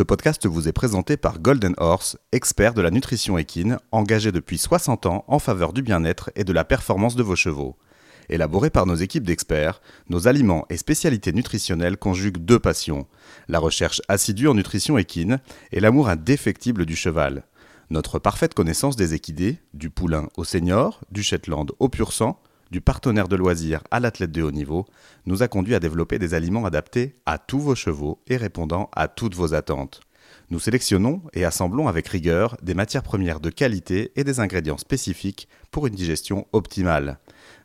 Ce podcast vous est présenté par Golden Horse, expert de la nutrition équine, engagé depuis 60 ans en faveur du bien-être et de la performance de vos chevaux. Élaboré par nos équipes d'experts, nos aliments et spécialités nutritionnelles conjuguent deux passions, la recherche assidue en nutrition équine et l'amour indéfectible du cheval. Notre parfaite connaissance des équidés, du poulain au senior, du Shetland au pur sang, du partenaire de loisirs à l'athlète de haut niveau, nous a conduit à développer des aliments adaptés à tous vos chevaux et répondant à toutes vos attentes. Nous sélectionnons et assemblons avec rigueur des matières premières de qualité et des ingrédients spécifiques pour une digestion optimale.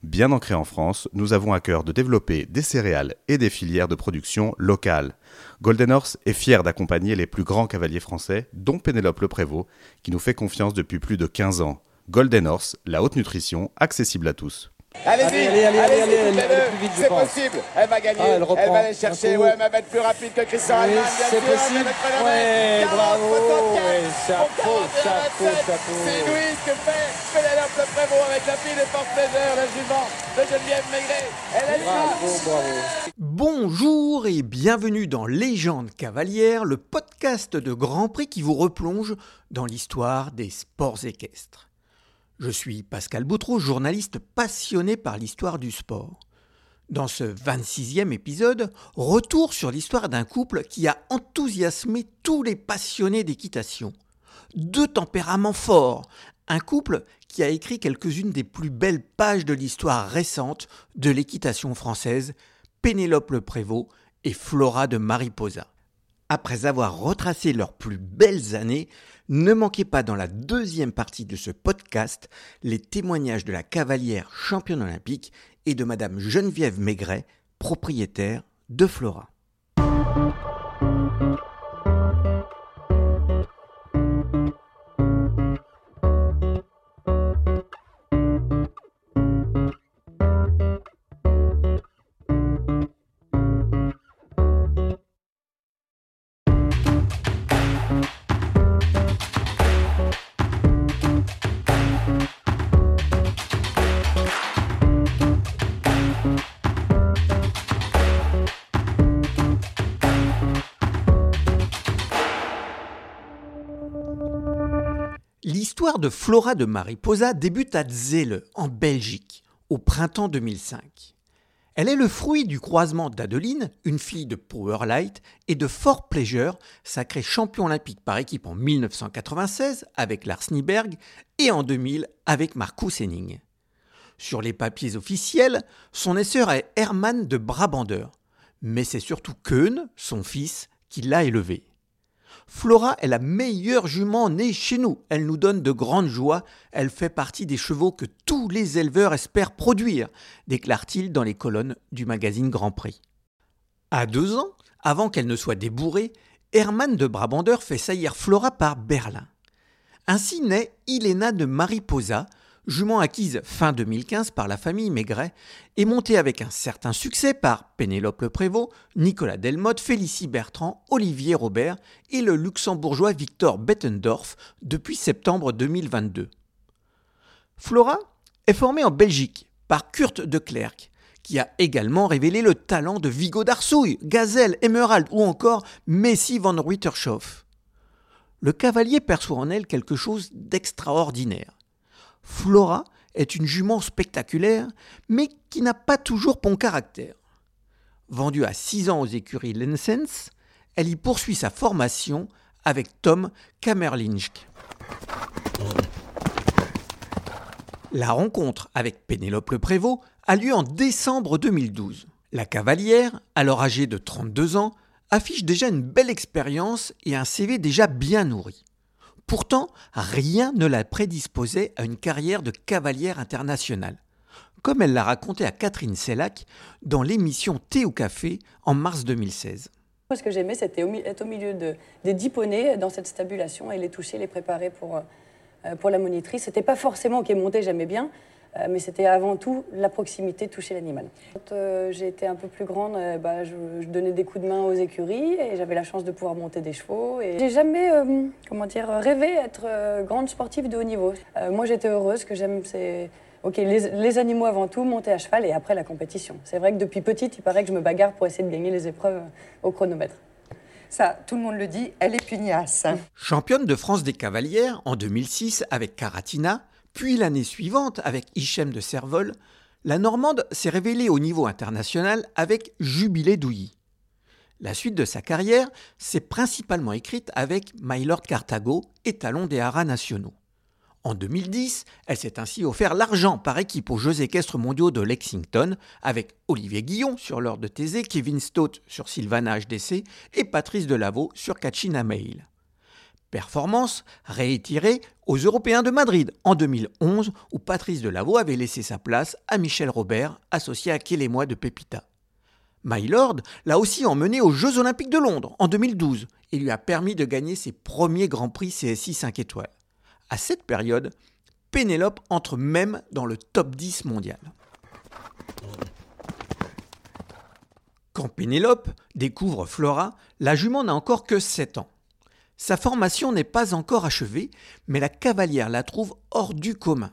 Bien ancrés en France, nous avons à cœur de développer des céréales et des filières de production locales. Golden Horse est fier d'accompagner les plus grands cavaliers français, dont Pénélope Le Prévost, qui nous fait confiance depuis plus de 15 ans. Golden Horse, la haute nutrition, accessible à tous. Allez-y, allez, allez, allez, allez, je c'est possible. Elle va gagner, Ah, elle elle, va aller chercher, ouais, mais elle va être plus rapide que Christian Oui, c'est sûr, possible. Ouais, mec. 40, bravo, 64, ouais, chapeau, au 41, chapeau, 27. chapeau. C'est Louise que fait Pénélope Le Prévost avec la fille de Porte Plaisir, la jument de Geneviève Maigret. Elle est Bravo, bravo. Bonjour et bienvenue dans Légende cavalière, le podcast de Grand Prix qui vous replonge dans l'histoire des sports équestres. Je suis Pascal Boutreau, journaliste passionné par l'histoire du sport. Dans ce 26e épisode, retour sur l'histoire d'un couple qui a enthousiasmé tous les passionnés d'équitation. Deux tempéraments forts, un couple qui a écrit quelques-unes des plus belles pages de l'histoire récente de l'équitation française, Pénélope Le Prévost et Flora de Mariposa. Après avoir retracé leurs plus belles années, ne manquez pas dans la deuxième partie de ce podcast les témoignages de la cavalière championne olympique et de Madame Geneviève Maigret, propriétaire de Flora. Flora de Mariposa débute à Zelle, en Belgique, au printemps 2005. Elle est le fruit du croisement d'Adeline, une fille de Powerlight, et de Fort Pleasure, sacré champion olympique par équipe en 1996 avec Lars Nyberg et en 2000 avec Marcus Henning. Sur les papiers officiels, son essor est Hermann de Brabander, mais c'est surtout Keun, son fils, qui l'a élevé. Flora est la meilleure jument née chez nous. Elle nous donne de grandes joies. Elle fait partie des chevaux que tous les éleveurs espèrent produire, déclare-t-il dans les colonnes du magazine Grand Prix. À deux ans, avant qu'elle ne soit débourrée, Hermann de Brabander fait saillir Flora par Berlin. Ainsi naît Ilena de Mariposa, jument acquise fin 2015 par la famille Maigret et montée avec un certain succès par Pénélope Le Prévost, Nicolas Delmotte, Félicie Bertrand, Olivier Robert et le luxembourgeois Victor Bettendorf depuis septembre 2022. Flora est formée en Belgique par Kurt de Klerk, qui a également révélé le talent de Vigo d'Arsouille, Gazelle, Emerald ou encore Messi van Ruytershoff. Le cavalier perçoit en elle quelque chose d'extraordinaire. Flora est une jument spectaculaire, mais qui n'a pas toujours bon caractère. Vendue à 6 ans aux écuries Lensens, elle y poursuit sa formation avec Tom Kamerlinsk. La rencontre avec Pénélope Le Prévost a lieu en décembre 2012. La cavalière, alors âgée de 32 ans, affiche déjà une belle expérience et un CV déjà bien nourri. Pourtant, rien ne la prédisposait à une carrière de cavalière internationale, comme elle l'a raconté à Catherine Sellac dans l'émission Thé ou Café en mars 2016. Moi, ce que j'aimais, c'était être au milieu de- des dix dans cette stabulation et les toucher, les préparer pour, euh, pour la monitrice. C'était pas forcément qui est monté, j'aimais bien, mais c'était avant tout la proximité, toucher l'animal. Quand euh, j'ai été un peu plus grande, euh, bah, je, je donnais des coups de main aux écuries et j'avais la chance de pouvoir monter des chevaux. Et j'ai jamais, euh, comment dire, rêvé être euh, grande sportive de haut niveau. Euh, moi, j'étais heureuse. Ce que j'aime, c'est Ok, les, les animaux avant tout, monter à cheval et après la compétition. C'est vrai que depuis petite, il paraît que je me bagarre pour essayer de gagner les épreuves au chronomètre. Ça, tout le monde le dit, elle est pugnace. Championne de France des cavalières en 2006 avec Caratina, puis l'année suivante avec Hichem de Servol, la Normande s'est révélée au niveau international avec Jubilé Douilly. La suite de sa carrière s'est principalement écrite avec Mylord Carthago, étalon des haras nationaux. En 2010, elle s'est ainsi offert l'argent par équipe aux Jeux équestres mondiaux de Lexington avec Olivier Guillon sur l'ordre de Thésée, Kevin Stott sur Sylvana HDC et Patrice Delaveau sur Kachina Mail. Performance réitérée aux Européens de Madrid en 2011 où Patrice Delaveau avait laissé sa place à Michel Robert, associé à Kélémois de Pépita. Mylord l'a aussi emmené aux Jeux Olympiques de Londres en 2012 et lui a permis de gagner ses premiers Grands Prix CSI 5 étoiles. À cette période, Pénélope entre même dans le top 10 mondial. Quand Pénélope découvre Flora, la jument n'a encore que 7 ans. Sa formation n'est pas encore achevée, mais la cavalière la trouve hors du commun.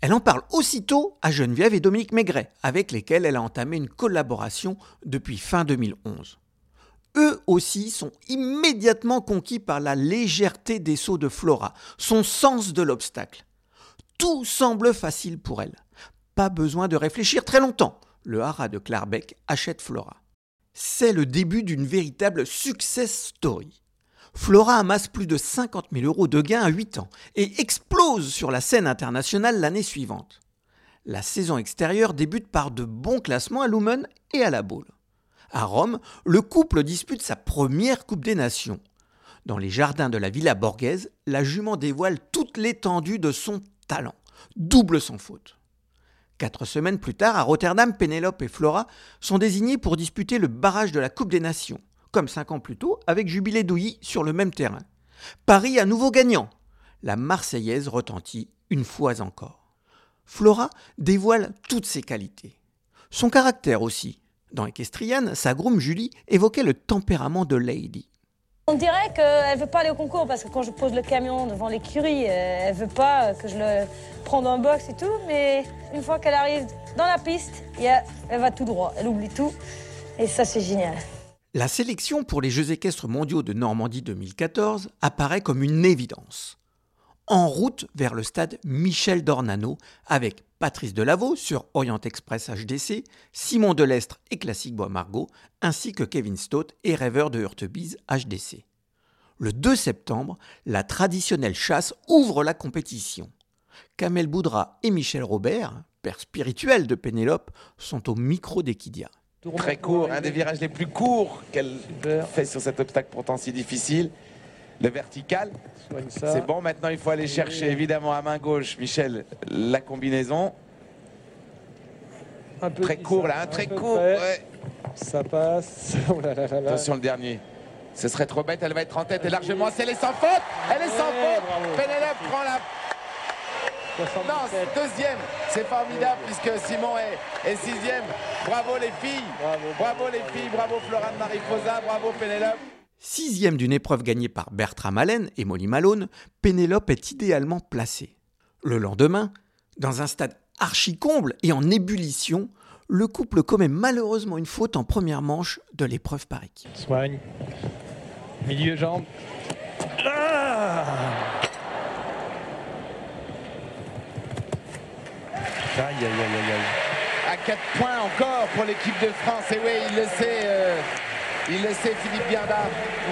Elle en parle aussitôt à Geneviève et Dominique Maigret, avec lesquels elle a entamé une collaboration depuis fin 2011 eux aussi sont immédiatement conquis par la légèreté des sauts de Flora, son sens de l'obstacle. Tout semble facile pour elle. Pas besoin de réfléchir très longtemps. Le haras de Clarbeck achète Flora. C'est le début d'une véritable success story. Flora amasse plus de 50 000 euros de gains à 8 ans et explose sur la scène internationale l'année suivante. La saison extérieure débute par de bons classements à Lumen et à la Baule. À Rome, le couple dispute sa première Coupe des Nations. Dans les jardins de la Villa Borghese, la jument dévoile toute l'étendue de son talent, double sans faute. Quatre semaines plus tard, à Rotterdam, Pénélope et Flora sont désignés pour disputer le barrage de la Coupe des Nations, comme cinq ans plus tôt avec Jubilé Douilly sur le même terrain. Paris à nouveau gagnant. La Marseillaise retentit une fois encore. Flora dévoile toutes ses qualités. Son caractère aussi, dans Equestrian, sa groom Julie évoquait le tempérament de Lady. On dirait qu'elle veut pas aller au concours parce que quand je pose le camion devant l'écurie, elle veut pas que je le prenne en box et tout. Mais une fois qu'elle arrive dans la piste, elle va tout droit. Elle oublie tout. Et ça, c'est génial. La sélection pour les Jeux équestres mondiaux de Normandie 2014 apparaît comme une évidence en route vers le stade Michel Dornano avec Patrice Delaveau sur Orient Express HDC, Simon Delestre et Classique Bois Margot, ainsi que Kevin Stott et Rêveur de Hurtebise HDC. Le 2 septembre, la traditionnelle chasse ouvre la compétition. Kamel Boudra et Michel Robert, père spirituel de Pénélope, sont au micro d'Equidia. Très court, un des virages les plus courts qu'elle fait sur cet obstacle pourtant si difficile. Le vertical, c'est bon. Maintenant, il faut aller chercher évidemment à main gauche, Michel, la combinaison. Un peu très court là, un très court. Ça passe. Oh Attention le dernier. Ce serait trop bête, elle va être en tête et largement. Elle est sans faute Elle est sans faute Pénélope prend la non, deuxième. C'est formidable puisque Simon est, est, sixième. Bravo les filles. Bravo, les filles. Bravo Florane Mariposa. Bravo Pénélope. Sixième d'une épreuve gagnée par Bertram Allen et Molly Malone, Pénélope est idéalement placée. Le lendemain, dans un stade archi-comble et en ébullition, le couple commet malheureusement une faute en première manche de l'épreuve par équipe. Soigne. Milieu jambe. Ah aïe, aïe, aïe, aïe. À 4 points encore pour l'équipe de France. Et oui, il le sait. Euh, il le sait, Philippe Bianda.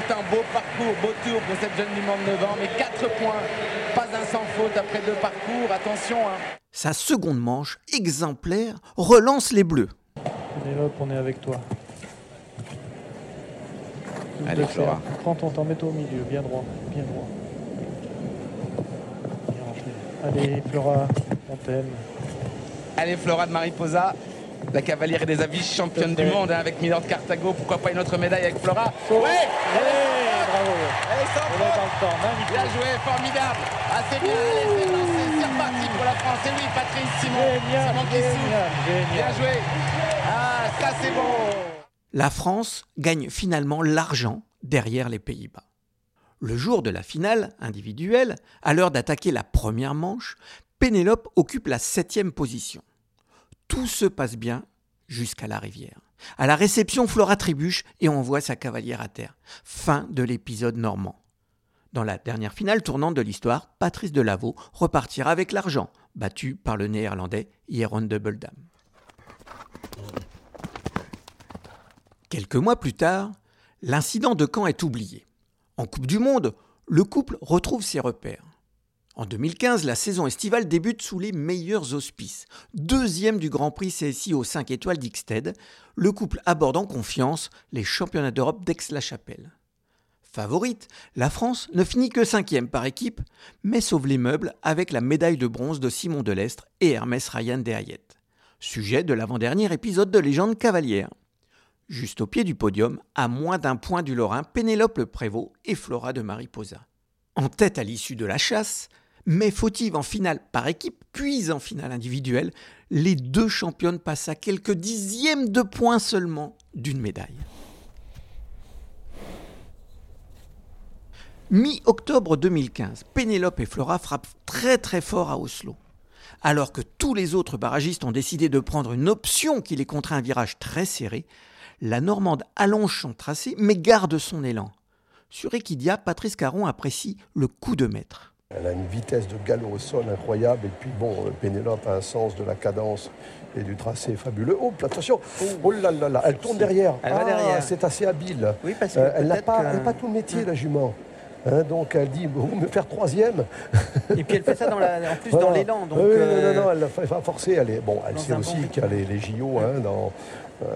C'est un beau parcours, beau tour pour cette jeune du monde de 9 ans. Mais 4 points, pas un sans faute après deux parcours. Attention. Hein. Sa seconde manche, exemplaire, relance les Bleus. Pénélope, on est avec toi. Allez, Flora. Prends ton temps, mets-toi au milieu, bien droit, bien droit. Allez, Flora, on t'aime. Allez, Flora de Mariposa. La cavalière des avis, championne du monde hein, avec Milord Carthago. Pourquoi pas une autre médaille avec Flora Ouais. Bravo. Elle est sans Bien joué, formidable. Assez bien, allez, c'est lancé, c'est reparti pour la France. Et oui, Patrice Simon, génial, Simon qui Bien joué. Ah, ça c'est bon. La France gagne finalement l'argent derrière les Pays-Bas. Le jour de la finale individuelle, à l'heure d'attaquer la première manche, Pénélope occupe la septième position. Tout se passe bien jusqu'à la rivière. À la réception, Flora trébuche et envoie sa cavalière à terre. Fin de l'épisode normand. Dans la dernière finale tournante de l'histoire, Patrice Delaveau repartira avec l'argent, battu par le néerlandais Jeroen Dubbeldam. Quelques mois plus tard, l'incident de Caen est oublié. En Coupe du Monde, le couple retrouve ses repères. En 2015, la saison estivale débute sous les meilleurs auspices. Deuxième du Grand Prix CSI aux 5 étoiles d'Ixted, le couple aborde en confiance les championnats d'Europe d'Aix-la-Chapelle. Favorite, la France ne finit que cinquième par équipe, mais sauve les meubles avec la médaille de bronze de Simon Delestre et Hermès Ryan Derriette. Sujet de l'avant-dernier épisode de Légende cavalière. Juste au pied du podium, à moins d'un point du Lorrain, Pénélope Le Prévost et Flora de Mariposa. En tête à l'issue de la chasse, mais fautive en finale par équipe, puis en finale individuelle, les deux championnes passent à quelques dixièmes de points seulement d'une médaille? Mi-octobre 2015, Pénélope et Flora frappent très très fort à Oslo. Alors que tous les autres barragistes ont décidé de prendre une option qui les contraint un virage très serré, la Normande allonge son tracé mais garde son élan. Sur Equidia, Patrice Caron apprécie le coup de maître. Elle a une vitesse de galop au sol incroyable. Et puis, bon, euh, Pénélope a un sens de la cadence et du tracé fabuleux. Oh, attention Oh là là là Elle tourne derrière. Elle va Ah, derrière. C'est assez habile. Oui, parce que Euh, elle n'a pas, que- elle n'a pas tout le métier, la jument. Hein, donc elle dit, vous me faire troisième. Et puis elle fait ça dans la- en plus Voilà. dans l'élan. Donc, oui, oui, euh, non, non, elle l'a fait- pas forcé. Elle est, bon, elle sait aussi bon qu'il y a les, les JO hein, dans, euh,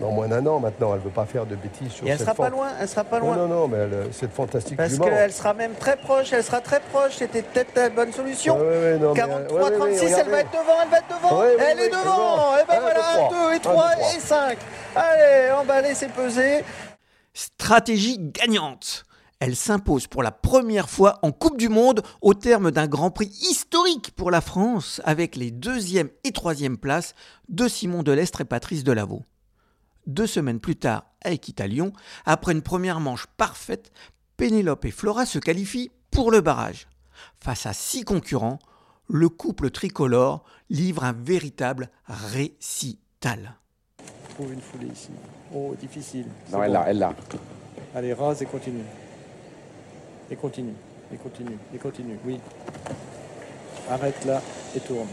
dans moins d'un an maintenant. Elle ne veut pas faire de bêtises sur Et elle cette sera pas loin, elle sera pas Non, loin. non, non, mais elle, euh, cette fantastique Parce qu'elle sera même très proche, elle sera très proche. C'était peut-être la bonne solution. Ouais, ouais, ouais, non, mais, 43, ouais, ouais, 36, ouais, elle va être devant, elle va être devant. Ouais, ouais, elle ouais, est ouais, devant. devant. Et ben Un, deux, voilà, trois. 2 et Un, 3 deux, trois. et 5. Allez, emballé, c'est pesé. Stratégie gagnante. Elle s'impose pour la première fois en Coupe du Monde au terme d'un Grand Prix historique pour la France avec les deuxième et troisième places de Simon Delestre et Patrice Delaveau. Deux semaines plus tard, à Équitalion, après une première manche parfaite, Pénélope et Flora se qualifient pour le barrage. Face à six concurrents, le couple tricolore livre un véritable récital. Trouve une foulée ici. Oh, difficile. Non, elle l'a, elle l'a. Allez, rase et continue. Et continue. Et continue. Et continue. Oui. Arrête là et tourne.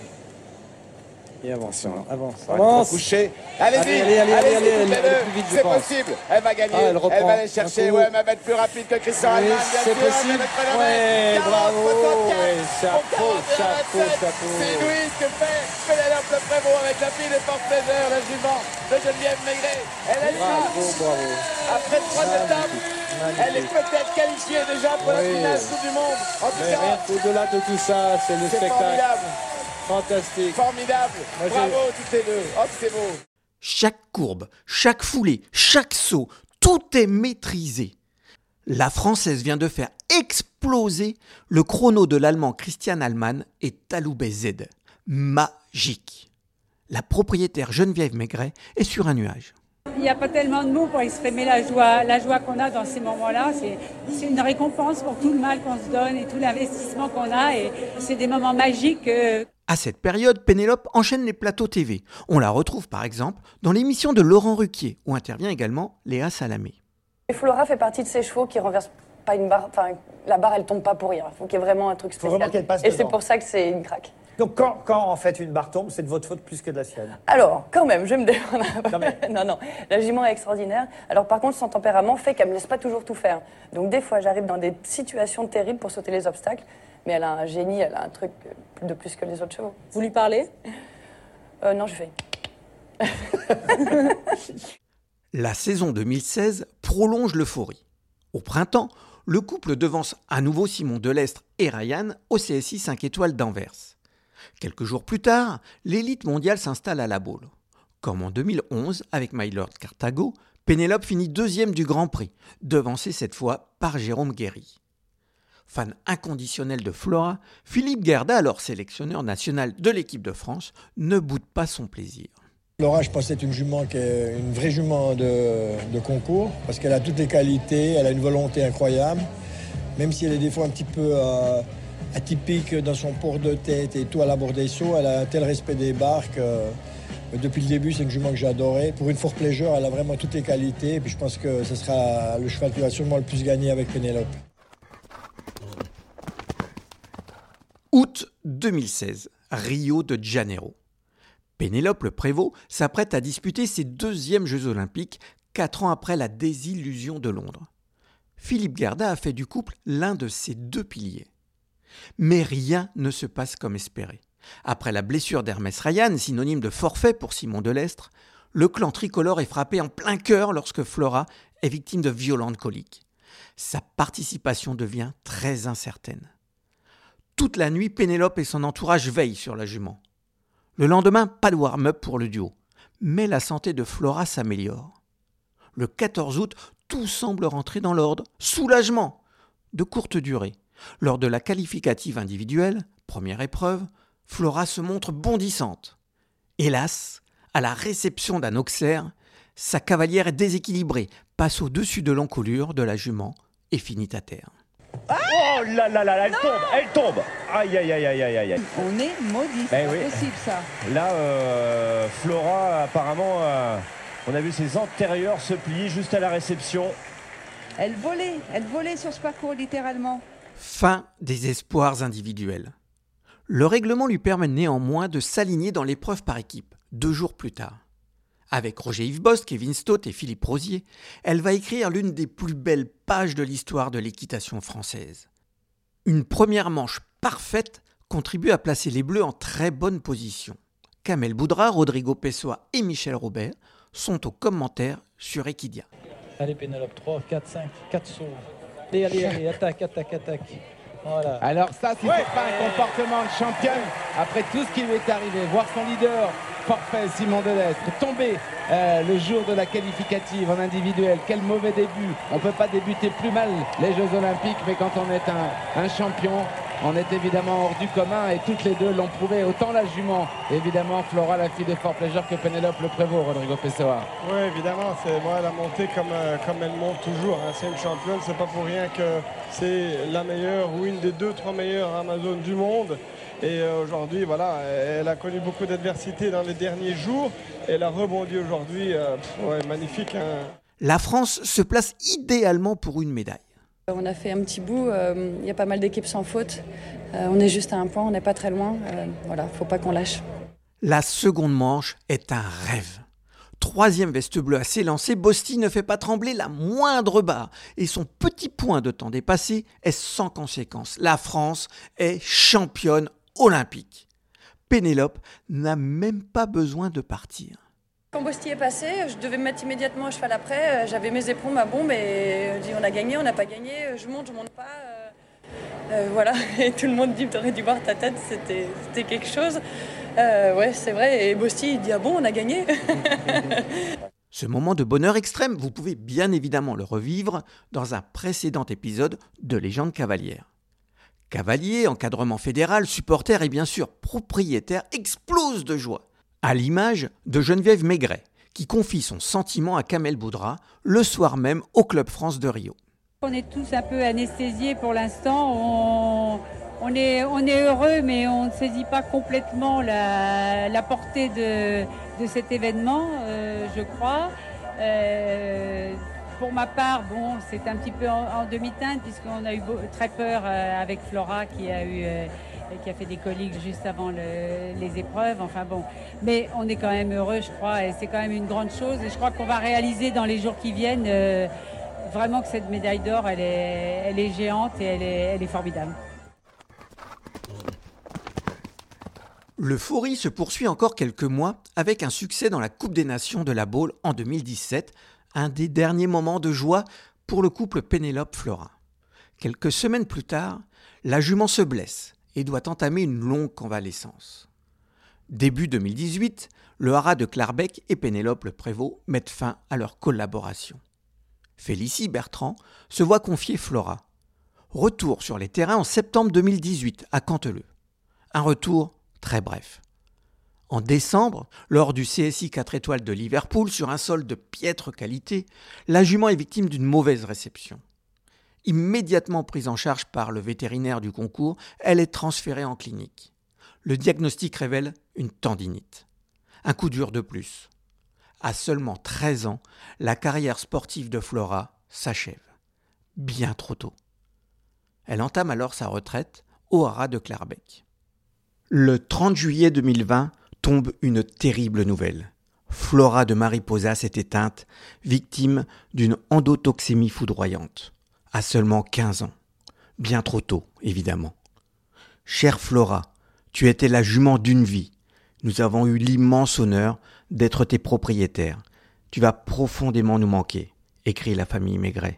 Et avance. Avance. Allez-y, Allez, allez, allez, allez-y, allez, deux. est plus vite, C'est possible. Elle va gagner. Ah, elle va aller chercher. Ouais, mais elle va être plus rapide que Christian Oui, c'est possible. Ouais, rapide. 40, bravo. 64, Ouais, chapeau, pour 41, chapeau, 27. chapeau. C'est ce que fait Pénélope Le Prévost avec la fille porte-plaisir, la jument de Geneviève Maigret. Elle a Bravo, bravo. après trois étapes. Elle est peut-être qualifiée déjà pour la finale Coupe du Monde. En tout cas, rien qu'au-delà de tout ça, c'est le spectacle. Fantastique. Formidable. Moi, Bravo toutes les deux. Que c'est beau. Chaque courbe, chaque foulée, chaque saut, tout est maîtrisé. La Française vient de faire exploser le chrono de l'Allemand Christian Allmann et Taloubet Z. Magique. La propriétaire Geneviève Maigret est sur un nuage. Il n'y a pas tellement de mots pour exprimer la joie, la joie qu'on a dans ces moments-là. C'est, c'est une récompense pour tout le mal qu'on se donne et tout l'investissement qu'on a. Et c'est des moments magiques. À cette période, Pénélope enchaîne les plateaux TV. On la retrouve par exemple dans l'émission de Laurent Ruquier, où intervient également Léa Salamé. Et Flora fait partie de ces chevaux qui renversent pas une barre. Enfin, la barre, elle tombe pas pour rien. Il faut qu'il y ait vraiment un truc spécial. vraiment qu'elle passe Et c'est pour ça que c'est une craque. Donc quand, quand en fait une barre tombe, c'est de votre faute plus que de la sienne. Alors, quand même, je vais me défendre. non, non, la jument est extraordinaire. Alors, par contre, son tempérament fait qu'elle me laisse pas toujours tout faire. Donc, des fois, j'arrive dans des situations terribles pour sauter les obstacles. Mais elle a un génie, elle a un truc de plus que les autres chevaux. Vous lui parlez? Euh, non, je fais. La saison 2016 prolonge l'euphorie. Au printemps, le couple devance à nouveau Simon Delestre et Ryan au CSI 5 étoiles d'Anvers. Quelques jours plus tard, l'élite mondiale s'installe à la Baule. Comme en 2011 avec My Lord Cartago, Pénélope finit deuxième du Grand Prix, devancée cette fois par Jérôme Guéry. Fan inconditionnel de Flora, Philippe Gerda, alors sélectionneur national de l'équipe de France, ne boude pas son plaisir. Laura, je pense c'est une jument qui est une vraie jument de, concours parce qu'elle a toutes les qualités, elle a une volonté incroyable, même si elle est des fois un petit peu euh, atypique dans son port de tête et tout à l'abord des sauts, elle a un tel respect des barques. euh, depuis le début, c'est une jument que j'ai adorée. Pour une four pleasure, elle a vraiment toutes les qualités. Et puis je pense que ce sera le cheval qui va sûrement le plus gagner avec Pénélope. Août 2016, Rio de Janeiro. Pénélope Le Prévost s'apprête à disputer ses deuxièmes Jeux olympiques, quatre ans après la désillusion de Londres. Philippe Garda a fait du couple l'un de ses deux piliers. Mais rien ne se passe comme espéré. Après la blessure d'Hermès Ryan, synonyme de forfait pour Simon Delestre, le clan tricolore est frappé en plein cœur lorsque Flora est victime de violentes coliques. Sa participation devient très incertaine. Toute la nuit, Pénélope et son entourage veillent sur la jument. Le lendemain, pas de warm-up pour le duo. Mais la santé de Flora s'améliore. Le 14 août, tout semble rentrer dans l'ordre. Soulagement De courte durée. Lors de la qualificative individuelle, première épreuve, Flora se montre bondissante. Hélas, à la réception d'un auxerre, sa cavalière est déséquilibrée, passe au-dessus de l'encolure de la jument et finit à terre. Oh là là là, elle tombe, elle tombe. Aïe aïe aïe aïe aïe aïe. On est maudit, Ben c'est oui. pas possible ça. Là, euh, Flora, apparemment, euh, on a vu ses antérieurs se plier juste à la réception. Elle volait, elle volait sur ce parcours littéralement. Fin des espoirs individuels. Le règlement lui permet néanmoins de s'aligner dans l'épreuve par équipe, deux jours plus tard. Avec Roger Yves Bost, Kevin Stott et Philippe Rosier, elle va écrire l'une des plus belles pages de l'histoire de l'équitation française. Une première manche parfaite contribue à placer les Bleus en très bonne position. Kamel Boudra, Rodrigo Pessoa et Michel Robert sont aux commentaires sur Equidia. Allez Pénélope, 3, 4, 5, 4 sauts. Allez, allez, allez, attaque, attaque, attaque. Voilà. Alors ça, si c'est pas un comportement de championne, après tout ce qui lui est arrivé, voir son leader, forfait Simon Delestre, tomber euh, le jour de la qualificative en individuel, quel mauvais début. On peut pas débuter plus mal les Jeux Olympiques, mais quand on est un, champion, on est évidemment hors du commun et toutes les deux l'ont prouvé. Autant la jument, évidemment Flora, la fille de Fort Pleasure, que Pénélope le Prévost, Rodrigo Pessoa. Oui, évidemment, c'est moi la montée comme, euh, elle monte toujours. hein. C'est une championne, c'est pas pour rien que c'est la meilleure ou une des deux, trois meilleures Amazones du monde. Et euh, aujourd'hui, voilà, elle a connu beaucoup d'adversité dans les derniers jours. Elle a rebondi aujourd'hui. euh, ouais, magnifique. hein. La France se place idéalement pour une médaille. On a fait un petit bout, euh, il y a pas mal d'équipes sans faute. Euh, on est juste à un point, on n'est pas très loin. Euh, voilà, faut pas qu'on lâche. La seconde manche est un rêve. Troisième veste bleue à s'élancer, Bosti ne fait pas trembler la moindre barre et son petit point de temps dépassé est sans conséquence. La France est championne olympique. Pénélope n'a même pas besoin de partir. Quand Bosti est passé, je devais me mettre immédiatement à cheval après. Euh, J'avais mes éperons, ma bombe et je dis on a gagné, on n'a pas gagné. Euh, Je monte, je monte pas. euh, euh, voilà, et tout le monde dit t'aurais dû voir ta tête, c'était c'était quelque chose. Euh, ouais, c'est vrai. Et Bosti il dit ah bon, on a gagné. Ce moment de bonheur extrême, vous pouvez bien évidemment le revivre dans un précédent épisode de Légende cavalière. Cavalier, encadrement fédéral, supporters et bien sûr propriétaires explosent de joie, à l'image de Geneviève Maigret, qui confie son sentiment à Kamel Boudra le soir même au Club France de Rio. On est tous un peu anesthésiés pour l'instant. On, est, heureux, mais on ne saisit pas complètement la, portée de, de cet événement, euh, je crois. Euh, pour ma part, bon, c'est un petit peu en, demi-teinte, puisqu'on a eu très peur euh, avec Flora qui a eu. euh, qui a fait des coliques juste avant le- les épreuves. Enfin bon, mais on est quand même heureux, je crois, et c'est quand même une grande chose. Et je crois qu'on va réaliser dans les jours qui viennent euh, vraiment que cette médaille d'or, elle est, elle est géante et elle est, elle est formidable. L'euphorie se poursuit encore quelques mois avec un succès dans la Coupe des Nations de la Baule en 2017, un des derniers moments de joie pour le couple Pénélope-Flora. Quelques semaines plus tard, la jument se blesse et doit entamer une longue convalescence. Début 2018, le haras de Clarbec et Pénélope le Prévost mettent fin à leur collaboration. Félicie Bertrand se voit confier Flora. Retour sur les terrains en septembre 2018 à Canteleu. Un retour très bref. En décembre, lors du CSI 4 étoiles de Liverpool sur un sol de piètre qualité, la jument est victime d'une mauvaise réception. Immédiatement prise en charge par le vétérinaire du concours, elle est transférée en clinique. Le diagnostic révèle une tendinite. Un coup dur de plus. À seulement 13 ans, la carrière sportive de Flora s'achève. Bien trop tôt. Elle entame alors sa retraite au haras de Clarbec. Le 30 juillet 2020 tombe une terrible nouvelle. Flora de Mariposa s'est éteinte, victime d'une endotoxémie foudroyante, à seulement 15 ans. Bien trop tôt, évidemment. Chère Flora, tu étais la jument d'une vie. Nous avons eu l'immense honneur d'être tes propriétaires. Tu vas profondément nous manquer, écrit la famille Maigret.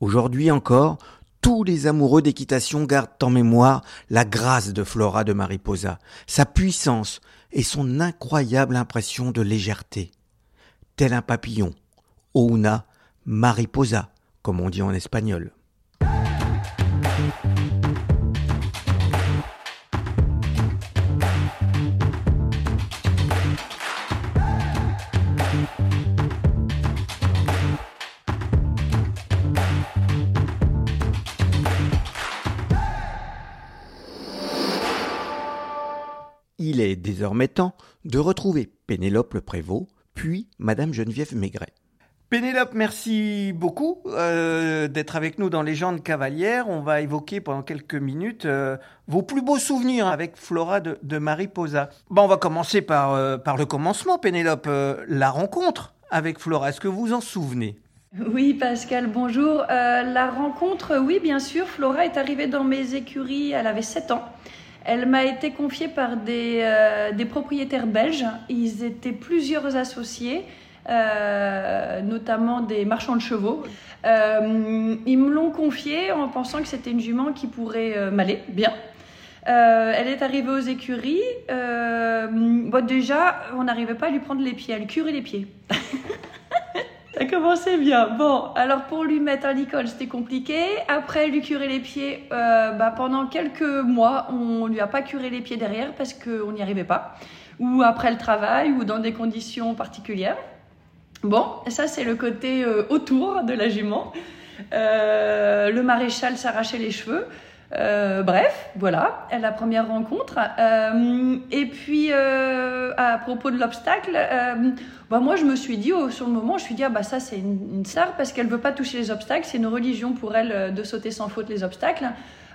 Aujourd'hui encore, tous les amoureux d'équitation gardent en mémoire la grâce de Flora de Mariposa, sa puissance et son incroyable impression de légèreté. Tel un papillon, Ouna Mariposa, comme on dit en espagnol. Désormais temps de retrouver Pénélope le Prévost, puis Madame Geneviève Maigret. Pénélope, merci beaucoup euh, d'être avec nous dans Légendes cavalières. On va évoquer pendant quelques minutes euh, vos plus beaux souvenirs avec Flora de, de Mariposa. Bon, on va commencer par, euh, par le commencement, Pénélope, la rencontre avec Flora. Est-ce que vous vous en souvenez? Oui, Pascal, bonjour. la rencontre, oui, bien sûr. Flora est arrivée dans mes écuries, elle avait 7 ans. Elle m'a été confiée par des, euh, des, propriétaires belges. Ils étaient plusieurs associés, euh, notamment des marchands de chevaux. Euh, ils me l'ont confiée en pensant que c'était une jument qui pourrait m'aller bien. elle est arrivée aux écuries. bon, déjà, on n'arrivait pas à lui prendre les pieds. Elle curait les pieds. Ça commençait bien. Bon, alors pour lui mettre à l'école, c'était compliqué. Après, lui curer les pieds, euh, bah, pendant quelques mois, on lui a pas curé les pieds derrière parce qu'on n'y arrivait pas. Ou après le travail, ou dans des conditions particulières. Bon, ça c'est le côté euh, autour de la jument. Euh, le maréchal s'arrachait les cheveux. Euh, bref, voilà, la première rencontre. Euh, et puis, euh, à propos de l'obstacle, bah moi je me suis dit, sur le moment, je me suis dit, ah bah ça c'est une, une parce qu'elle veut pas toucher les obstacles, c'est une religion pour elle de sauter sans faute les obstacles.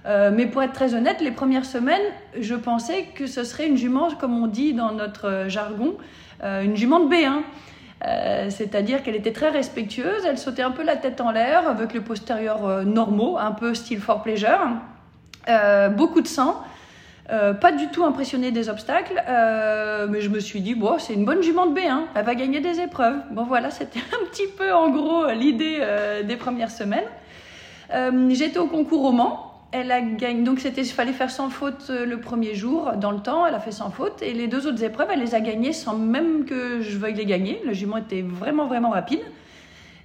mais pour être très honnête, les premières semaines, je pensais que ce serait une jument, comme on dit dans notre jargon, une jument de B1. c'est-à-dire qu'elle était très respectueuse, elle sautait un peu la tête en l'air avec le postérieur normaux, un peu style for pleasure. Euh, beaucoup de sang. Euh, pas du tout impressionné des obstacles, euh, mais je me suis dit, bon, c'est une bonne jument de B1, elle va gagner des épreuves. Bon, voilà, c'était un petit peu en gros l'idée des premières semaines. J'étais au concours au Mans. Elle a gagné, donc c'était, il fallait faire sans faute le premier jour, dans le temps, elle a fait sans faute, et les deux autres épreuves, elle les a gagnées sans même que je veuille les gagner. Le jument était vraiment, vraiment rapide.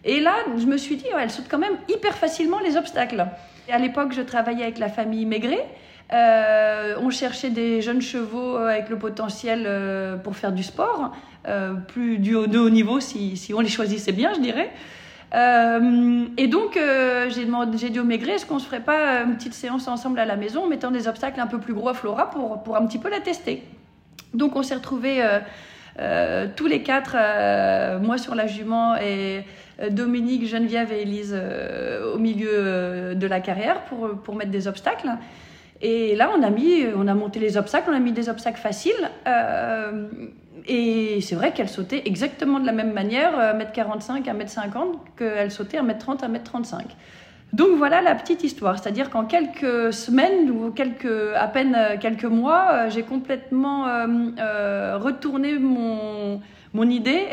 Et là, je me suis dit, elle saute quand même hyper facilement les obstacles. À l'époque, je travaillais avec la famille Maigret. Euh, on cherchait des jeunes chevaux avec le potentiel euh, pour faire du sport, euh, plus du haut, de haut niveau si, on les choisissait bien, je dirais. et donc, j'ai, dit au Maigret, est-ce qu'on se ferait pas une petite séance ensemble à la maison, mettant des obstacles un peu plus gros à Flora pour, pour un petit peu la tester. Donc, on s'est retrouvés tous les quatre, moi sur la jument et euh, Dominique, Geneviève et Elise euh, au milieu euh, de la carrière pour, pour mettre des obstacles. Et là, on a, mis, on a monté les obstacles, on a mis des obstacles faciles. et c'est vrai qu'elle sautait exactement de la même manière, 1m45, 1m50, qu'elle sautait 1m30, 1m35. Donc voilà la petite histoire, c'est-à-dire qu'en quelques semaines ou quelques, à peine quelques mois, j'ai complètement retourné mon, mon idée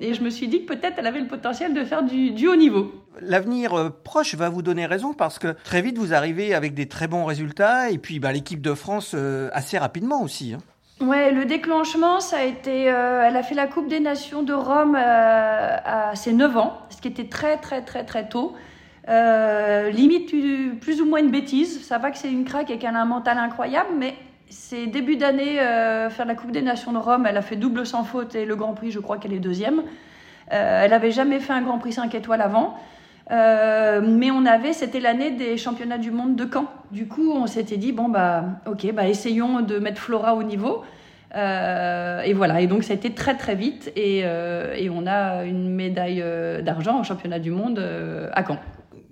et, je me suis dit que peut-être elle avait le potentiel de faire du, haut niveau. L'avenir euh, proche va vous donner raison parce que très vite vous arrivez avec des très bons résultats et puis bah, l'équipe de France euh, assez rapidement aussi. Hein. Ouais, le déclenchement, ça a été. Euh, elle a fait la Coupe des Nations de Rome à ses 9 ans, ce qui était très, très, très, très tôt. limite plus ou moins une bêtise. Ça va que c'est une craque et qu'elle a un mental incroyable, mais c'est début d'année, euh, faire la Coupe des Nations de Rome. Elle a fait double sans faute et le Grand Prix, je crois qu'elle est deuxième. Euh, elle n'avait jamais fait un Grand Prix 5 étoiles avant. Euh, mais on avait, c'était l'année des championnats du monde de Caen. Du coup, on s'était dit, bon, bah, ok, bah, essayons de mettre Flora au niveau. Et voilà, et donc ça a été très très vite et, et on a une médaille d'argent au championnat du monde à Caen.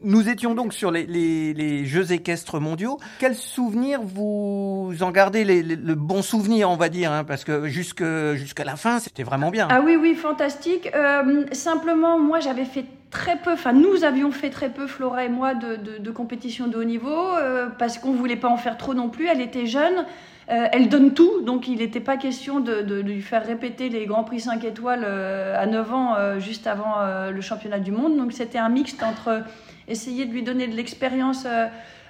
Nous étions donc sur les, Jeux équestres mondiaux. Quels souvenirs vous en gardez le bon souvenir, on va dire, hein, parce que jusqu'à la fin, c'était vraiment bien. Ah oui, oui, fantastique. Euh, simplement, moi, j'avais fait très peu, enfin, nous avions fait très peu, Flora et moi, de, de, de haut niveau, euh, parce qu'on voulait pas en faire trop non plus. Elle était jeune, euh, elle donne tout, donc il n'était pas question de, lui faire répéter les Grands Prix 5 étoiles à 9 ans, juste avant le championnat du monde. Donc c'était un mixte entre essayer de lui donner de l'expérience euh,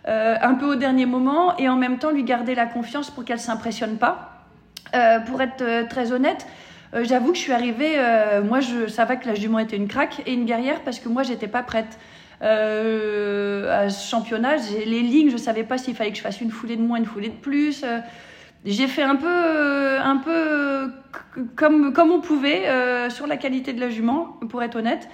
euh, un peu au dernier moment et en même temps lui garder la confiance pour qu'elle s'impressionne pas. Euh, pour être très honnête, j'avoue que je suis arrivée, moi je savais que la jument était une craque et une guerrière parce que moi j'étais pas prête. À ce championnat, les lignes, je savais pas s'il fallait que je fasse une foulée de moins, une foulée de plus. J'ai fait un peu, un peu comme, comme on pouvait sur la qualité de la jument, pour être honnête.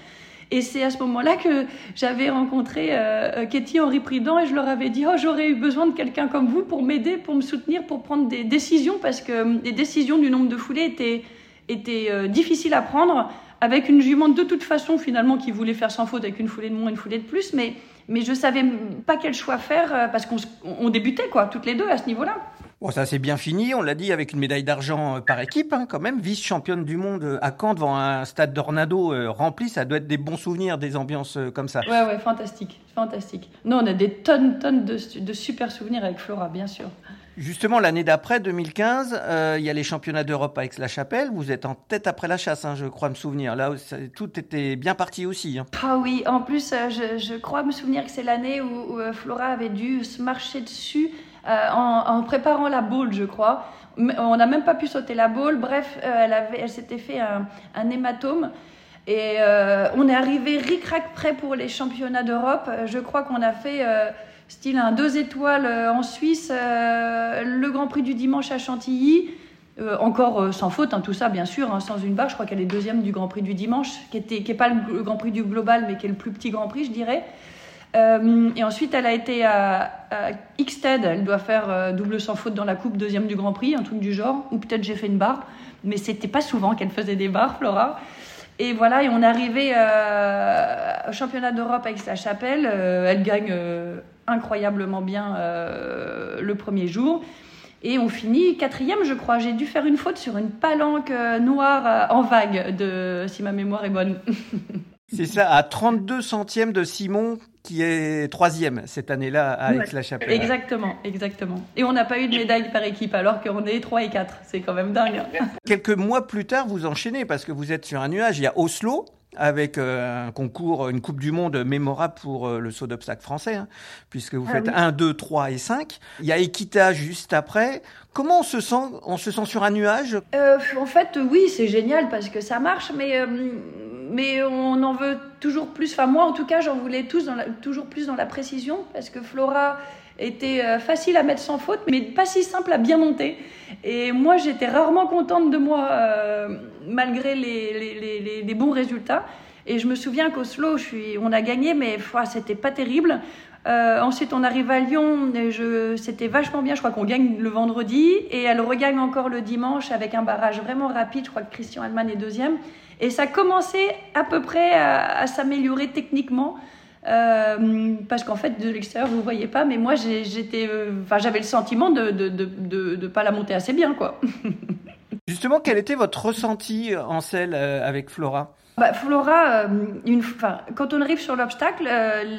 Et c'est à ce moment-là que j'avais rencontré euh, Katie Henri Prudent et je leur avais dit oh, j'aurais eu besoin de quelqu'un comme vous pour m'aider, pour me soutenir, pour prendre des décisions parce que euh, les décisions du nombre de foulées étaient, étaient euh, difficiles à prendre avec une jument de toute façon finalement qui voulait faire sans faute avec une foulée de moins, une foulée de plus, mais mais je savais pas quel choix faire euh, parce qu'on on débutait quoi, toutes les deux à ce niveau-là. Bon, ça c'est bien fini, on l'a dit, avec une médaille d'argent euh, par équipe, hein, quand même, vice-championne du monde euh, à Caen devant un stade d'Ornado euh, rempli, ça doit être des bons souvenirs, des ambiances euh, comme ça. Ouais ouais, fantastique, fantastique. Non, on a des tonnes tonnes de, de super souvenirs avec Flora, bien sûr. Justement, l'année d'après, 2015, euh, il y a les championnats d'Europe avec la chapelle vous êtes en tête après la chasse, hein, je crois me souvenir. Là, ça- tout était bien parti aussi. hein. Ah oui, en plus, je, je crois me souvenir que c'est l'année où, où, Flora avait dû se marcher dessus euh, en, préparant la boule, je crois. On n'a même pas pu sauter la boule. Bref, euh, elle, s'était fait un, hématome. Et euh, on est arrivé ric-rac prêt pour les championnats d'Europe. Je crois qu'on a fait style un deux étoiles en Suisse, le Grand Prix du dimanche à Chantilly. Encore sans faute, hein, tout ça bien sûr, hein, sans une barre. Je crois qu'elle est deuxième du Grand Prix du dimanche, qui n'est pas le Grand Prix du global, mais qui est le plus petit Grand Prix, je dirais. Euh, et ensuite, elle a été à, à Xted. Elle doit faire euh, double sans faute dans la coupe, deuxième du Grand Prix, un truc du genre. Ou peut-être j'ai fait une barre, mais c'était pas souvent qu'elle faisait des barres, Flora. Et voilà, et on est arrivé euh, au championnat d'Europe avec la chapelle. Euh, elle gagne incroyablement bien le premier jour. Et on finit quatrième, je crois. J'ai dû faire une faute sur une palanque noire en vague, si ma mémoire est bonne. C'est ça, à 32 centièmes de Simon, qui est troisième cette année-là à Ouais. Aix-la-Chapelle. Exactement, exactement. Et on n'a pas eu de médaille par équipe alors qu'on est 3 et 4. C'est quand même dingue. hein. Quelques mois plus tard, vous enchaînez parce que vous êtes sur un nuage. Il y a Oslo avec euh, un concours, une Coupe du Monde mémorable pour euh, le saut d'obstacle français, hein, puisque vous Ah faites oui. 1, 2, 3 et 5. Il y a Equita juste après. Comment on se sent On se sent sur un nuage? Euh, en fait, oui, c'est génial parce que ça marche, mais, euh, mais on en veut toujours plus. Enfin, moi, en tout cas, j'en voulais tous dans la- toujours plus dans la précision parce que Flora était euh, facile à mettre sans faute, mais pas si simple à bien monter. Et moi, j'étais rarement contente de moi euh, malgré les, bons résultats. Et je me souviens qu'Oslo, on a gagné, mais c'était pas terrible. Euh, ensuite, on arrive à Lyon. C'était vachement bien. Je crois qu'on gagne le vendredi et elle regagne encore le dimanche avec un barrage vraiment rapide. Je crois que Christian Allman est deuxième. Et ça commençait à peu près à s'améliorer techniquement. Euh, parce qu'en fait, de l'extérieur, vous ne voyez pas, mais moi, j'étais, euh, enfin, j'avais le sentiment de ne de, de, de, de pas la monter assez bien, quoi. Justement, quel était votre ressenti en selle euh, avec Flora? Bah, Flora, euh, une, enfin, quand on arrive sur l'obstacle,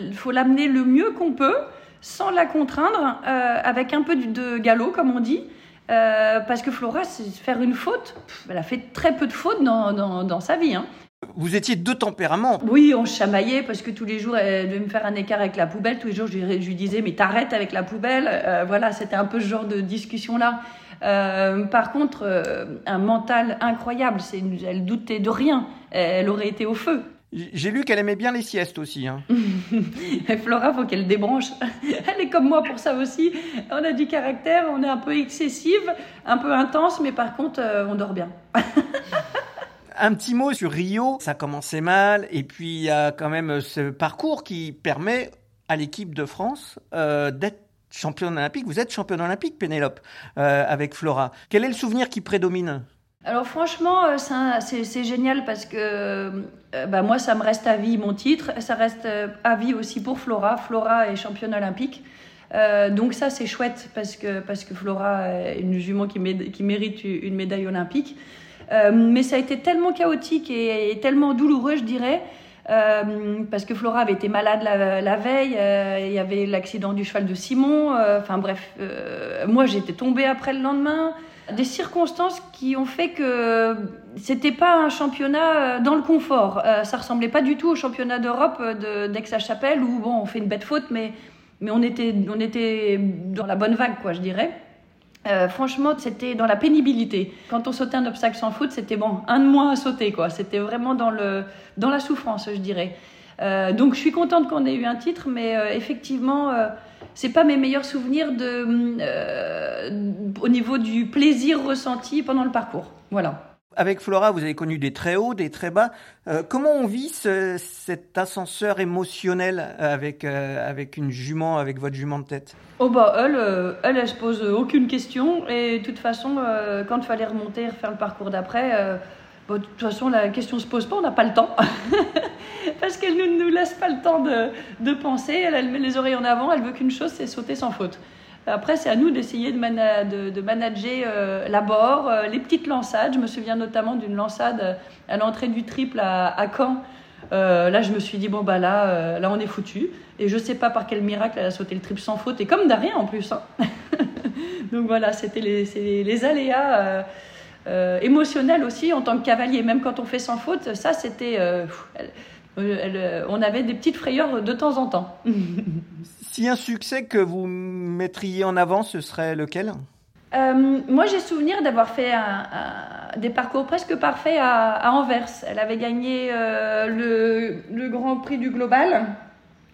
il faut l'amener le mieux qu'on peut, sans la contraindre, euh, avec un peu de, galop, comme on dit. Euh, parce que Flora, c'est faire une faute. pff, elle a fait très peu de fautes dans, dans, dans sa vie. Hein. Vous étiez deux tempéraments. Oui, on chamaillait parce que tous les jours, elle devait me faire un écart avec la poubelle. Tous les jours, je lui, je lui disais, mais t'arrêtes avec la poubelle. Euh, voilà, c'était un peu ce genre de discussion-là. Euh, par contre, euh, un mental incroyable. C'est elle doutait de rien. Elle aurait été au feu. J'ai lu qu'elle aimait bien les siestes aussi. Hein. Et Flora, faut qu'elle débranche. Elle est comme moi pour ça aussi. On a du caractère, on est un peu excessive, un peu intense, mais par contre, on dort bien. Un petit mot sur Rio, ça commençait mal, et puis il y a quand même ce parcours qui permet à l'équipe de France euh, d'être championne olympique. Vous êtes championne olympique, Pénélope, euh, avec Flora. Quel est le souvenir qui prédomine? Alors franchement, euh, c'est génial parce que euh, bah, moi, ça me reste à vie mon titre. Ça reste à vie aussi pour Flora. Flora est championne olympique. donc ça, c'est chouette parce que, Flora est une jument qui mérite une médaille olympique. Mais ça a été tellement chaotique et tellement douloureux, je dirais, euh, parce que Flora avait été malade la, veille, euh, il y avait l'accident du cheval de Simon, euh, enfin bref, moi j'étais tombée après le lendemain. Des circonstances qui ont fait que c'était pas un championnat dans le confort. ça ressemblait pas du tout au championnat d'Europe d'Aix-la-Chapelle où bon, on fait une bête faute, mais, mais on, était, on était dans la bonne vague, quoi, je dirais. Euh, franchement, c'était dans la pénibilité. Quand on sautait un obstacle sans faute, c'était bon, un de moins à sauter, quoi. C'était vraiment dans, le, dans la souffrance, je dirais. Euh, donc, je suis contente qu'on ait eu un titre, mais euh, effectivement, c'est pas mes meilleurs souvenirs de, au niveau du plaisir ressenti pendant le parcours. Voilà. Avec Flora, vous avez connu des très hauts, des très bas. Euh, comment on vit cet ascenseur émotionnel avec, euh, avec une jument, avec votre jument de tête? Oh bah elle, euh, elle, elle, se pose aucune question. Et de toute façon, quand il fallait remonter, refaire le parcours d'après, de toute façon, la question se pose pas, on n'a pas le temps. Parce qu'elle ne nous laisse pas le temps de, de penser. Elle, elle met les oreilles en avant, elle veut qu'une chose, c'est sauter sans faute. Après, c'est à nous d'essayer de, de, manager euh, l'abord, euh, les petites lançades. Je me souviens notamment d'une lançade à l'entrée du triple à, Caen. Euh, là, je me suis dit, bon, bah là, là on est foutu. Et je sais pas par quel miracle elle a sauté le triple sans faute, et comme d'arrière en plus. Hein. Donc voilà, c'était les, les, aléas émotionnels aussi en tant que cavalier. Même quand on fait sans faute, ça, c'était. On avait des petites frayeurs de temps en temps. Si un succès que vous mettriez en avant, ce serait lequel? Euh, moi, j'ai souvenir d'avoir fait des parcours presque parfaits à, Anvers. Elle avait gagné euh, le, Grand Prix du Global.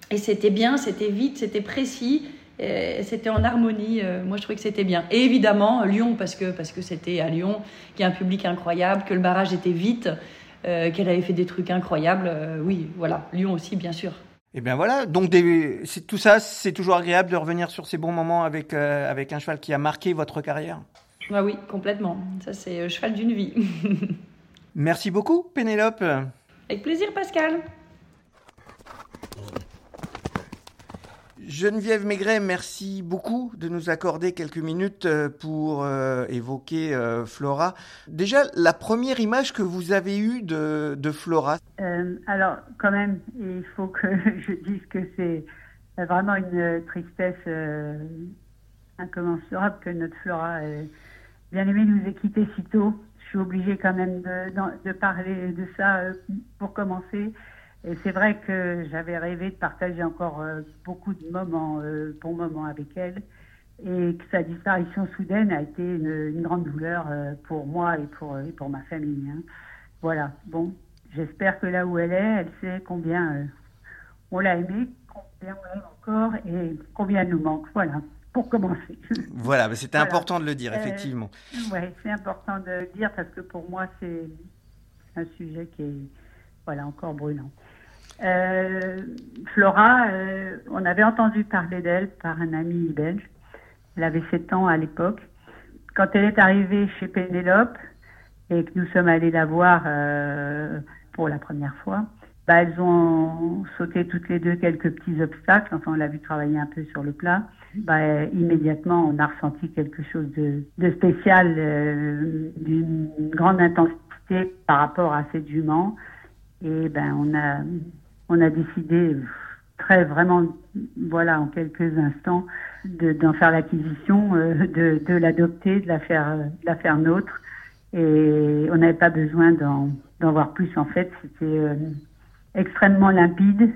Et c'était bien, c'était vite, c'était précis, c'était en harmonie. Euh, moi, je trouvais que c'était bien. Et évidemment, Lyon, parce que parce que c'était à Lyon, qu'il y a un public incroyable, que le barrage était vite, qu'elle avait fait des trucs incroyables. oui, voilà, Lyon aussi, bien sûr. Et eh bien voilà, donc tout ça, c'est toujours agréable de revenir sur ces bons moments avec, euh, avec un cheval qui a marqué votre carrière. Ah oui, complètement. Ça, c'est le cheval d'une vie. Merci beaucoup, Pénélope. Avec plaisir, Pascal. Geneviève Maigret, merci beaucoup de nous accorder quelques minutes euh, pour euh, évoquer euh, Flora. Déjà, la première image que vous avez eue de, Flora Alors, quand même, il faut que je dise que c'est vraiment une tristesse incommensurable que notre Flora bien aimé nous ait quittés si tôt. Je suis obligée quand même de parler de ça pour commencer. Et c'est vrai que j'avais rêvé de partager encore euh, beaucoup de moments, euh, bons moments avec elle, et que sa disparition soudaine a été une, grande douleur euh, pour moi et pour, pour ma famille. Hein. Voilà, bon, j'espère que là où elle est, elle sait combien on l'a aimée, combien on l'aime encore et combien elle nous manque. Voilà, pour commencer. Voilà, c'était important de le dire, effectivement. oui, c'est important de le dire parce que pour moi, c'est un sujet qui est voilà, encore brûlant. Euh, Flora, euh, on avait entendu parler d'elle par un ami belge. Elle avait 7 ans à l'époque. Quand elle est arrivée chez Pénélope et que nous sommes allés la voir euh, pour la première fois, bah, elles ont sauté toutes les deux quelques petits obstacles. Enfin, on l'a vu travailler un peu sur le plat. Bah, immédiatement, on a ressenti quelque chose de, de spécial, d'une grande intensité par rapport à cette jument. Et ben, on a on a décidé très vraiment, voilà, en quelques instants, d'en faire l'acquisition, euh, de, l'adopter, de la faire, de la faire nôtre. Et on n'avait pas besoin d'en voir plus. En fait, c'était euh, extrêmement limpide.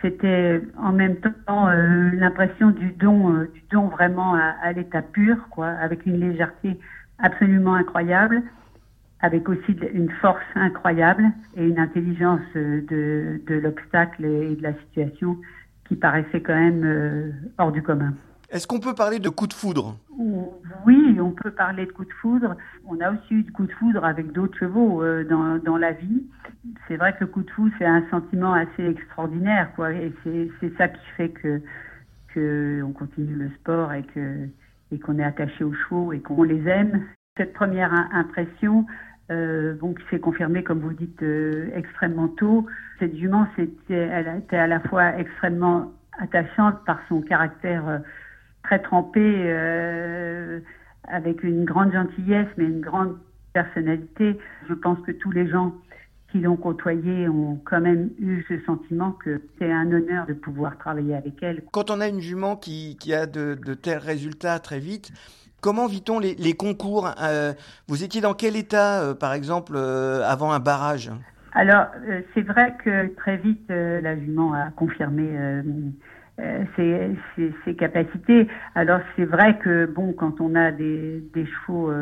C'était en même temps euh, l'impression du don, du don vraiment à, à l'état pur, quoi, avec une légèreté absolument incroyable avec aussi une force incroyable et une intelligence de, de l'obstacle et de la situation qui paraissait quand même euh, hors du commun. Est-ce qu'on peut parler de coup de foudre? Oui, on peut parler de coup de foudre. On a aussi eu de coup de foudre avec d'autres chevaux euh, dans, dans, la vie. C'est vrai que le coup de foudre, c'est un sentiment assez extraordinaire, quoi. Et c'est ça qui fait que qu'on continue le sport et que et qu'on est attaché aux chevaux et qu'on les aime. Cette première impression, euh, bon, qui s'est confirmée, comme vous dites, euh, extrêmement tôt. Cette jument, c'était, elle était à la fois extrêmement attachante par son caractère euh, très trempé, euh, avec une grande gentillesse, mais une grande personnalité. Je pense que tous les gens qui l'ont côtoyée ont quand même eu ce sentiment que c'est un honneur de pouvoir travailler avec elle. Quand on a une jument qui, a de, tels résultats très vite, comment vit-on les, concours euh, Vous étiez dans quel état, euh, par exemple, euh, avant un barrage? Alors, c'est vrai que très vite, la jument a confirmé ses, capacités. Alors, c'est vrai que, bon, quand on a des, chevaux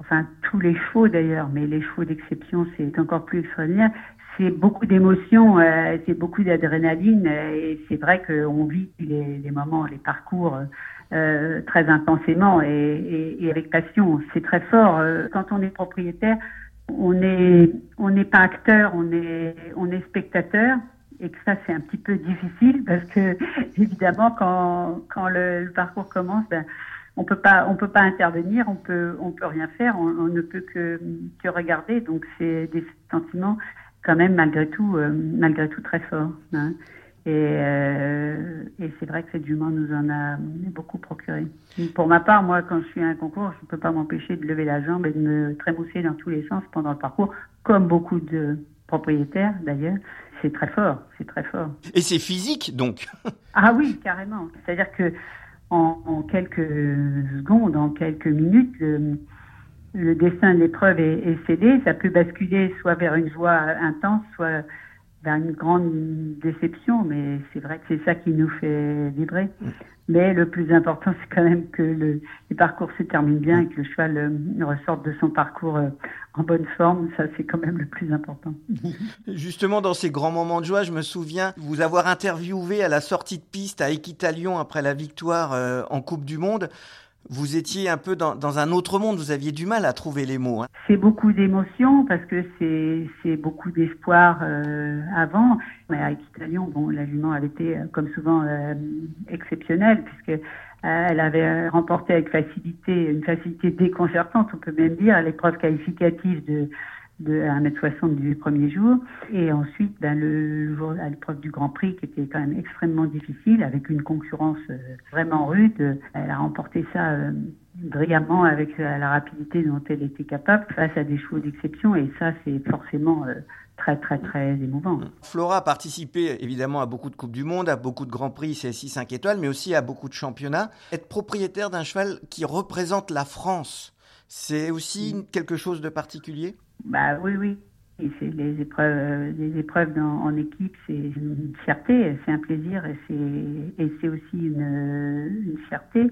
enfin tous les chevaux d'ailleurs, mais les chevaux d'exception, c'est encore plus extraordinaire. C'est beaucoup d'émotions, c'est beaucoup d'adrénaline, et c'est vrai qu'on vit les, moments, les parcours euh, très intensément et, avec passion. C'est très fort. Quand on est propriétaire, on est on n'est pas acteur, on est spectateur. Et ça c'est un petit peu difficile parce que évidemment quand le, parcours commence, ben, on peut pas on peut pas intervenir, on peut on peut rien faire, on, ne peut que regarder. Donc c'est des sentiments quand même malgré tout euh, très forts. Hein. Et, euh, et c'est vrai que cette jument nous en a beaucoup procuré. Pour ma part, moi, quand je suis à un concours, je ne peux pas m'empêcher de lever la jambe et de me trémousser dans tous les sens pendant le parcours, comme beaucoup de propriétaires d'ailleurs. C'est très fort, c'est très fort. Et c'est physique donc Ah oui, carrément. C'est-à-dire que en, en, quelques secondes, en quelques minutes, le, le destin de l'épreuve est, est, cédé. Ça peut basculer soit vers une joie intense, soit vers une grande déception, mais c'est vrai que c'est ça qui nous fait vibrer. Mais le plus important, c'est quand même que le, le, parcours se termine bien et que le cheval euh, ressorte de son parcours euh, en bonne forme. Ça, c'est quand même le plus important. Justement, dans ces grands moments de joie, je me souviens vous avoir interviewé à la sortie de piste à Équitalion après la victoire euh, en Coupe du Monde vous étiez un peu dans, un autre monde, vous aviez du mal à trouver les mots. Hein. C'est beaucoup d'émotions parce que c'est beaucoup d'espoir euh, avant. Mais à Equitalion, bon, la jument avait été, euh, comme souvent, euh, exceptionnelle puisque euh, elle avait remporté avec facilité, une facilité déconcertante, on peut même dire, l'épreuve qualificative de de 1m60 du premier jour. Et ensuite, ben, le jour à l'épreuve du Grand Prix, qui était quand même extrêmement difficile, avec une concurrence euh, vraiment rude, elle a remporté ça euh, brillamment avec la rapidité dont elle était capable face à des chevaux d'exception. Et ça, c'est forcément euh, très très très émouvant. Flora a participé évidemment à beaucoup de Coupes du Monde, à beaucoup de Grands Prix CSI 5 étoiles, mais aussi à beaucoup de championnats. Être propriétaire d'un cheval qui représente la France, c'est aussi quelque chose de particulier? Bah oui, oui. C'est les épreuves, les épreuves dans, en équipe, c'est une fierté, c'est un plaisir et c'est aussi une, fierté.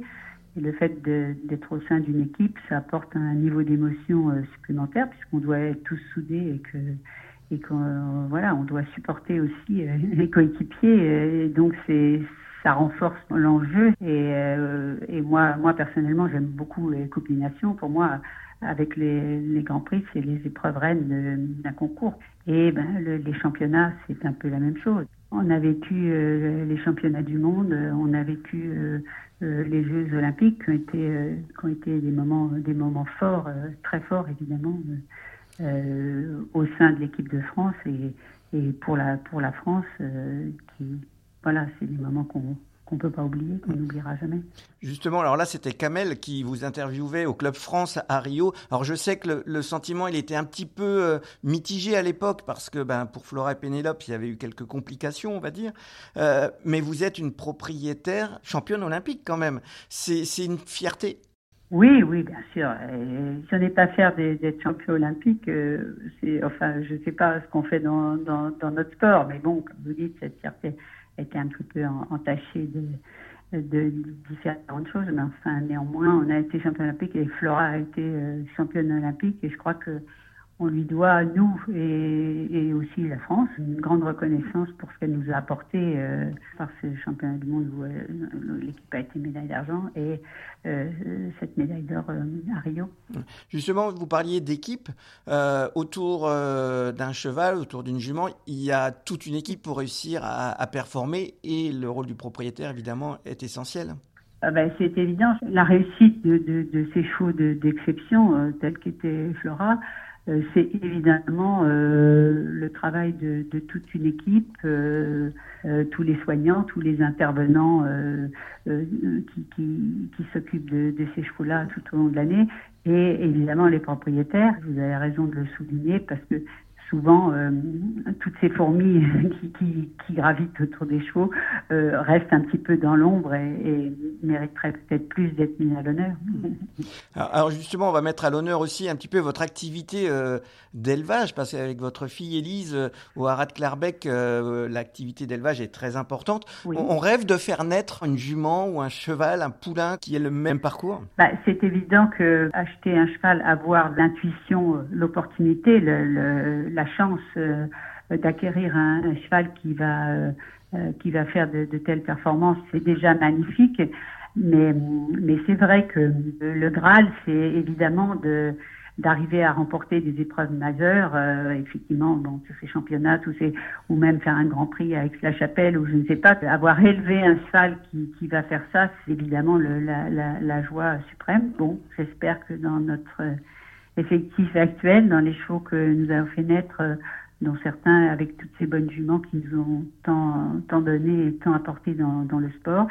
Et le fait d'être au sein d'une équipe, ça apporte un niveau d'émotion euh, supplémentaire puisqu'on doit être tous soudés et que qu'on euh, voilà, on doit supporter aussi euh, les coéquipiers. Et donc c'est ça renforce l'enjeu. Et, et moi, moi personnellement, j'aime beaucoup les combinations. Pour moi, avec les, les Grands Prix, c'est les épreuves reines d'un concours. Et ben, le, les championnats, c'est un peu la même chose. On a vécu euh, les championnats du monde, on a vécu euh, euh, les Jeux olympiques qui ont été, euh, qui ont été des moments, des moments forts, euh, très forts évidemment, euh, au sein de l'équipe de France et, et pour la pour la France, qui voilà, c'est des moments qu'on qu'on peut pas oublier, qu'on n'oubliera jamais. Justement, alors là, c'était Kamel qui vous interviewait au Club France à Rio. Alors je sais que le, le sentiment, il était un petit peu euh, mitigé à l'époque parce que ben, pour Flora et Pénélope, il y avait eu quelques complications, on va dire. Euh, mais vous êtes une propriétaire championne olympique quand même. C'est une fierté. Oui, oui, bien sûr. Et ce n'est pas fier d'être champion olympique. Euh, c'est, enfin, je ne sais pas ce qu'on fait dans, dans, dans, notre sport, mais bon, comme vous dites, cette fierté était un petit peu entachée de, de différentes choses, mais enfin, néanmoins, on a été champion olympique et Flora a été euh, championne olympique et je crois que on lui doit, nous et, et, aussi la France, une grande reconnaissance pour ce qu'elle nous a apporté euh, par ce championnat du monde où elle, l'équipe a été médaille d'argent et euh, cette médaille d'or euh, à Rio. Justement, vous parliez d'équipe. Euh, autour d'un cheval, autour d'une jument, il y a toute une équipe pour réussir à, performer et le rôle du propriétaire, évidemment, est essentiel. Ah ben, c'est évident. La réussite de, de ces chevaux d'exception, tels qu'était Flora, euh, c'est évidemment euh, le travail de, toute une équipe, euh, tous les soignants, tous les intervenants qui, s'occupent de, de, ces chevaux-là tout au long de l'année, et évidemment les propriétaires. Vous avez raison de le souligner parce que souvent, euh, toutes ces fourmis qui, gravitent autour des chevaux euh, restent un petit peu dans l'ombre et, mériteraient peut-être plus d'être mis à l'honneur. Alors, justement, on va mettre à l'honneur aussi un petit peu votre activité euh, d'élevage, parce qu'avec votre fille Élise au Haras de Clarbec, l'activité d'élevage est très importante. On, rêve de faire naître une jument ou un cheval, un poulain qui ait le même parcours? Bah, C'est évident que acheter un cheval, avoir l'intuition, l'opportunité, le la chance euh, d'acquérir un, cheval qui va euh, euh, qui va faire de, telles performances, c'est déjà magnifique. Mais, mais c'est vrai que le Graal, c'est évidemment de d'arriver à remporter des épreuves majeures, effectivement, bon, tous ces championnats, tous ces, ou même faire un Grand Prix avec la chapelle ou je ne sais pas, avoir élevé un cheval qui, qui va faire ça, c'est évidemment la, joie suprême. Bon, j'espère que dans notre effectif actuel dans les chevaux que nous avons fait naître, euh, dont certains avec toutes ces bonnes juments qui nous ont tant, donné et tant apporté dans, le sport.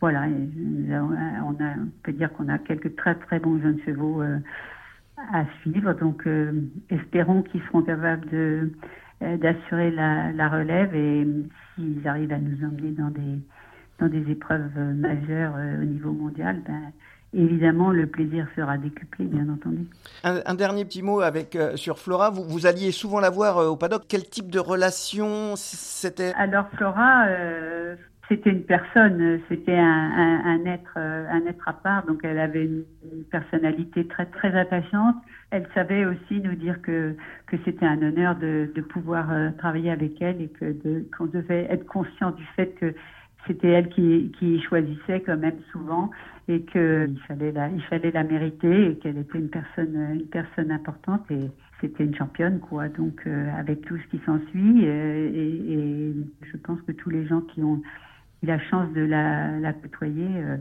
Voilà, on, a, peut dire qu'on a quelques très très bons jeunes chevaux euh, à suivre. Donc, euh, espérons qu'ils seront capables de d'assurer la, la, relève et s'ils arrivent à nous emmener dans des dans des épreuves majeures au niveau mondial, ben, évidemment, le plaisir sera décuplé, bien entendu. Un, dernier petit mot avec euh, sur Flora. Vous, vous, alliez souvent la voir euh, au paddock. Quel type de relation c'était? Alors Flora, euh, c'était une personne, c'était un, un, être, un être à part. Donc elle avait une, personnalité très très attachante. Elle savait aussi nous dire que que c'était un honneur de, de pouvoir travailler avec elle et que qu'on devait être conscient du fait que c'était elle qui, choisissait quand même souvent et qu'il fallait la, il fallait la mériter et qu'elle était une personne, une personne importante et c'était une championne quoi. Donc euh, avec tout ce qui s'ensuit euh, et, je pense que tous les gens qui ont eu la chance de la, la côtoyer euh,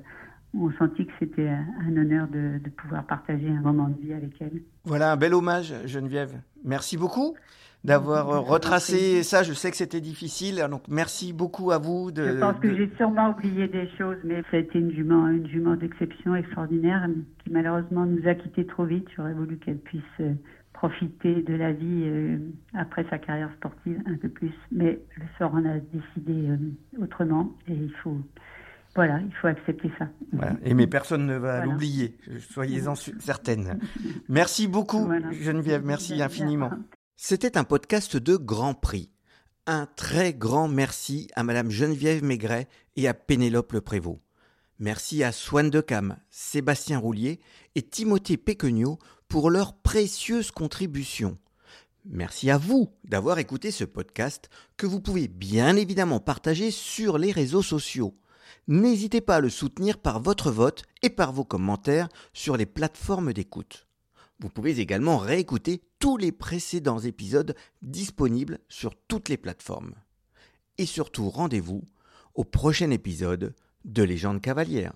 ont senti que c'était un honneur de pouvoir partager un moment de vie avec elle. Voilà un bel hommage Geneviève. Merci beaucoup d'avoir euh, retracé ça. Je sais que c'était difficile, donc merci beaucoup à vous. De, je pense que j'ai sûrement oublié des choses, mais ça a été une jument, une jument d'exception extraordinaire qui malheureusement nous a quittés trop vite. J'aurais voulu qu'elle puisse euh, profiter de la vie euh, après sa carrière sportive un peu plus, mais le sort en a décidé autrement et il faut. Voilà, il faut accepter ça. Et mais personne ne va l'oublier, soyez-en certaine. Merci beaucoup, Geneviève, merci infiniment. C'était un podcast de Grand Prix. Un très grand merci à Madame Geneviève Maigret et à Pénélope Le Prévost. Merci à Swan Decam, Sébastien Roulier et Timothée Péquegnot pour leurs précieuses contributions. Merci à vous d'avoir écouté ce podcast que vous pouvez bien évidemment partager sur les réseaux sociaux. N'hésitez pas à le soutenir par votre vote et par vos commentaires sur les plateformes d'écoute. Vous pouvez également réécouter tous les précédents épisodes disponibles sur toutes les plateformes. Et surtout, rendez-vous au prochain épisode de Légende cavalière.